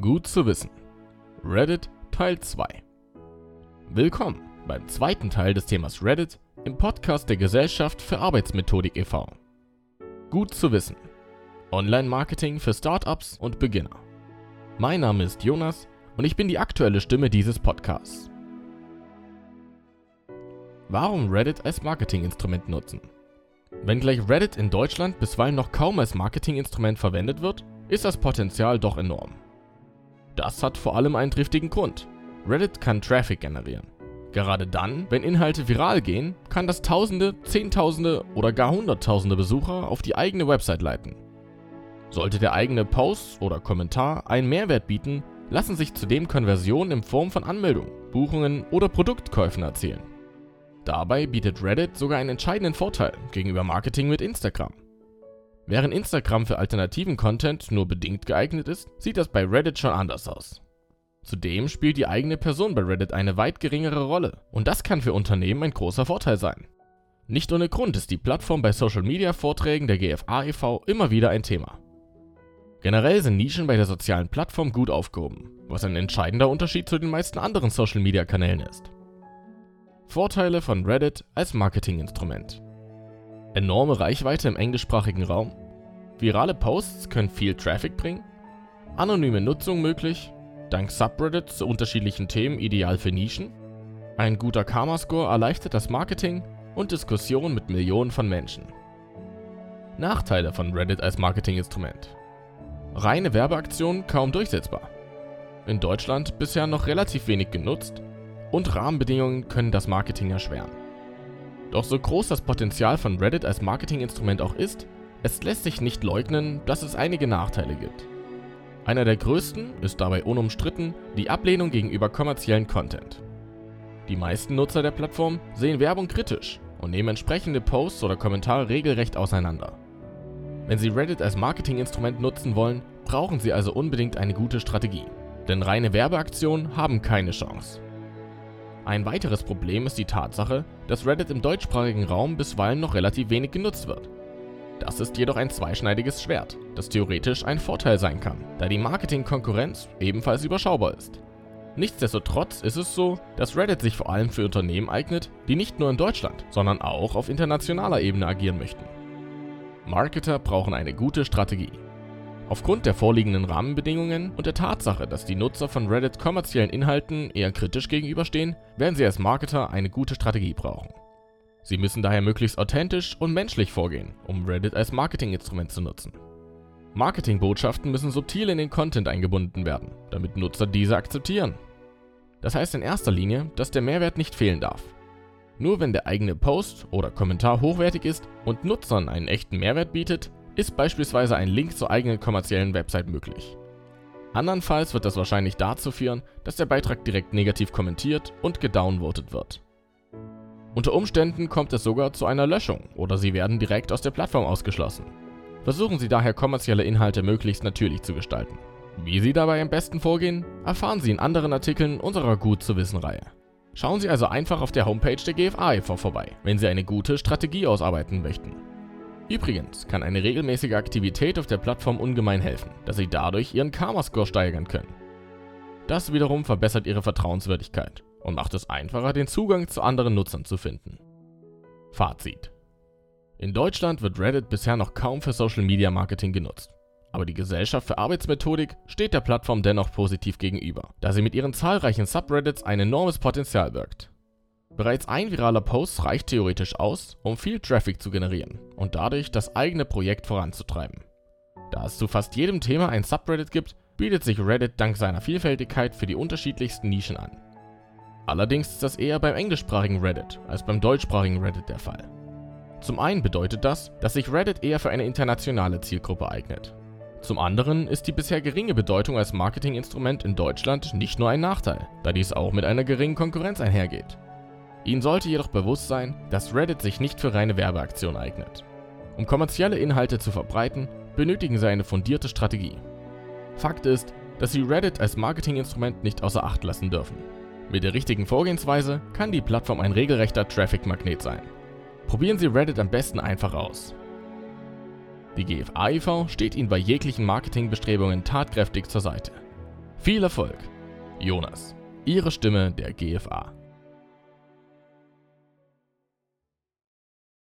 Gut zu wissen. Reddit Teil 2. Willkommen beim zweiten Teil des Themas Reddit im Podcast der Gesellschaft für Arbeitsmethodik e.V. Gut zu wissen. Online-Marketing für Startups und Beginner. Mein Name ist Jonas und ich bin die aktuelle Stimme dieses Podcasts. Warum Reddit als Marketinginstrument nutzen? Wenngleich Reddit in Deutschland bisweilen noch kaum als Marketinginstrument verwendet wird, ist das Potenzial doch enorm. Das hat vor allem einen triftigen Grund. Reddit kann Traffic generieren. Gerade dann, wenn Inhalte viral gehen, kann das Tausende, Zehntausende oder gar Hunderttausende Besucher auf die eigene Website leiten. Sollte der eigene Post oder Kommentar einen Mehrwert bieten, lassen sich zudem Konversionen in Form von Anmeldungen, Buchungen oder Produktkäufen erzielen. Dabei bietet Reddit sogar einen entscheidenden Vorteil gegenüber Marketing mit Instagram. Während Instagram für alternativen Content nur bedingt geeignet ist, sieht das bei Reddit schon anders aus. Zudem spielt die eigene Person bei Reddit eine weit geringere Rolle und das kann für Unternehmen ein großer Vorteil sein. Nicht ohne Grund ist die Plattform bei Social Media Vorträgen der GFA e.V. immer wieder ein Thema. Generell sind Nischen bei der sozialen Plattform gut aufgehoben, was ein entscheidender Unterschied zu den meisten anderen Social Media Kanälen ist. Vorteile von Reddit als Marketinginstrument enorme Reichweite im englischsprachigen Raum, virale Posts können viel Traffic bringen, anonyme Nutzung möglich, dank Subreddits zu unterschiedlichen Themen ideal für Nischen, ein guter Karma-Score erleichtert das Marketing und Diskussionen mit Millionen von Menschen. Nachteile von Reddit als Marketinginstrument. Reine Werbeaktionen kaum durchsetzbar. In Deutschland bisher noch relativ wenig genutzt und Rahmenbedingungen können das Marketing erschweren. Doch so groß das Potenzial von Reddit als Marketinginstrument auch ist, es lässt sich nicht leugnen, dass es einige Nachteile gibt. Einer der größten ist dabei unumstritten die Ablehnung gegenüber kommerziellen Content. Die meisten Nutzer der Plattform sehen Werbung kritisch und nehmen entsprechende Posts oder Kommentare regelrecht auseinander. Wenn Sie Reddit als Marketinginstrument nutzen wollen, brauchen Sie also unbedingt eine gute Strategie, denn reine Werbeaktionen haben keine Chance. Ein weiteres Problem ist die Tatsache, dass Reddit im deutschsprachigen Raum bisweilen noch relativ wenig genutzt wird. Das ist jedoch ein zweischneidiges Schwert, das theoretisch ein Vorteil sein kann, da die Marketingkonkurrenz ebenfalls überschaubar ist. Nichtsdestotrotz ist es so, dass Reddit sich vor allem für Unternehmen eignet, die nicht nur in Deutschland, sondern auch auf internationaler Ebene agieren möchten. Marketer brauchen eine gute Strategie, Aufgrund der vorliegenden Rahmenbedingungen und der Tatsache, dass die Nutzer von Reddit kommerziellen Inhalten eher kritisch gegenüberstehen, werden sie als Marketer eine gute Strategie brauchen. Sie müssen daher möglichst authentisch und menschlich vorgehen, um Reddit als Marketinginstrument zu nutzen. Marketingbotschaften müssen subtil in den Content eingebunden werden, damit Nutzer diese akzeptieren. Das heißt in erster Linie, dass der Mehrwert nicht fehlen darf. Nur wenn der eigene Post oder Kommentar hochwertig ist und Nutzern einen echten Mehrwert bietet, ist beispielsweise ein Link zur eigenen kommerziellen Website möglich. Andernfalls wird das wahrscheinlich dazu führen, dass der Beitrag direkt negativ kommentiert und gedownvotet wird. Unter Umständen kommt es sogar zu einer Löschung oder sie werden direkt aus der Plattform ausgeschlossen. Versuchen Sie daher kommerzielle Inhalte möglichst natürlich zu gestalten. Wie Sie dabei am besten vorgehen, erfahren Sie in anderen Artikeln unserer Gut zu wissen Reihe. Schauen Sie also einfach auf der Homepage der GFA e.V. vorbei, wenn Sie eine gute Strategie ausarbeiten möchten. Übrigens kann eine regelmäßige Aktivität auf der Plattform ungemein helfen, da Sie dadurch Ihren Karma-Score steigern können. Das wiederum verbessert Ihre Vertrauenswürdigkeit und macht es einfacher, den Zugang zu anderen Nutzern zu finden. Fazit. In Deutschland wird Reddit bisher noch kaum für Social Media Marketing genutzt. Aber die Gesellschaft für Arbeitsmethodik steht der Plattform dennoch positiv gegenüber, da sie mit ihren zahlreichen Subreddits ein enormes Potenzial birgt. Bereits ein viraler Post reicht theoretisch aus, um viel Traffic zu generieren und dadurch das eigene Projekt voranzutreiben. Da es zu fast jedem Thema ein Subreddit gibt, bietet sich Reddit dank seiner Vielfältigkeit für die unterschiedlichsten Nischen an. Allerdings ist das eher beim englischsprachigen Reddit als beim deutschsprachigen Reddit der Fall. Zum einen bedeutet das, dass sich Reddit eher für eine internationale Zielgruppe eignet. Zum anderen ist die bisher geringe Bedeutung als Marketinginstrument in Deutschland nicht nur ein Nachteil, da dies auch mit einer geringen Konkurrenz einhergeht. Ihnen sollte jedoch bewusst sein, dass Reddit sich nicht für reine Werbeaktionen eignet. Um kommerzielle Inhalte zu verbreiten, benötigen Sie eine fundierte Strategie. Fakt ist, dass Sie Reddit als Marketinginstrument nicht außer Acht lassen dürfen. Mit der richtigen Vorgehensweise kann die Plattform ein regelrechter Traffic-Magnet sein. Probieren Sie Reddit am besten einfach aus. Die GFA e.V. steht Ihnen bei jeglichen Marketingbestrebungen tatkräftig zur Seite. Viel Erfolg! Jonas, Ihre Stimme der GFA.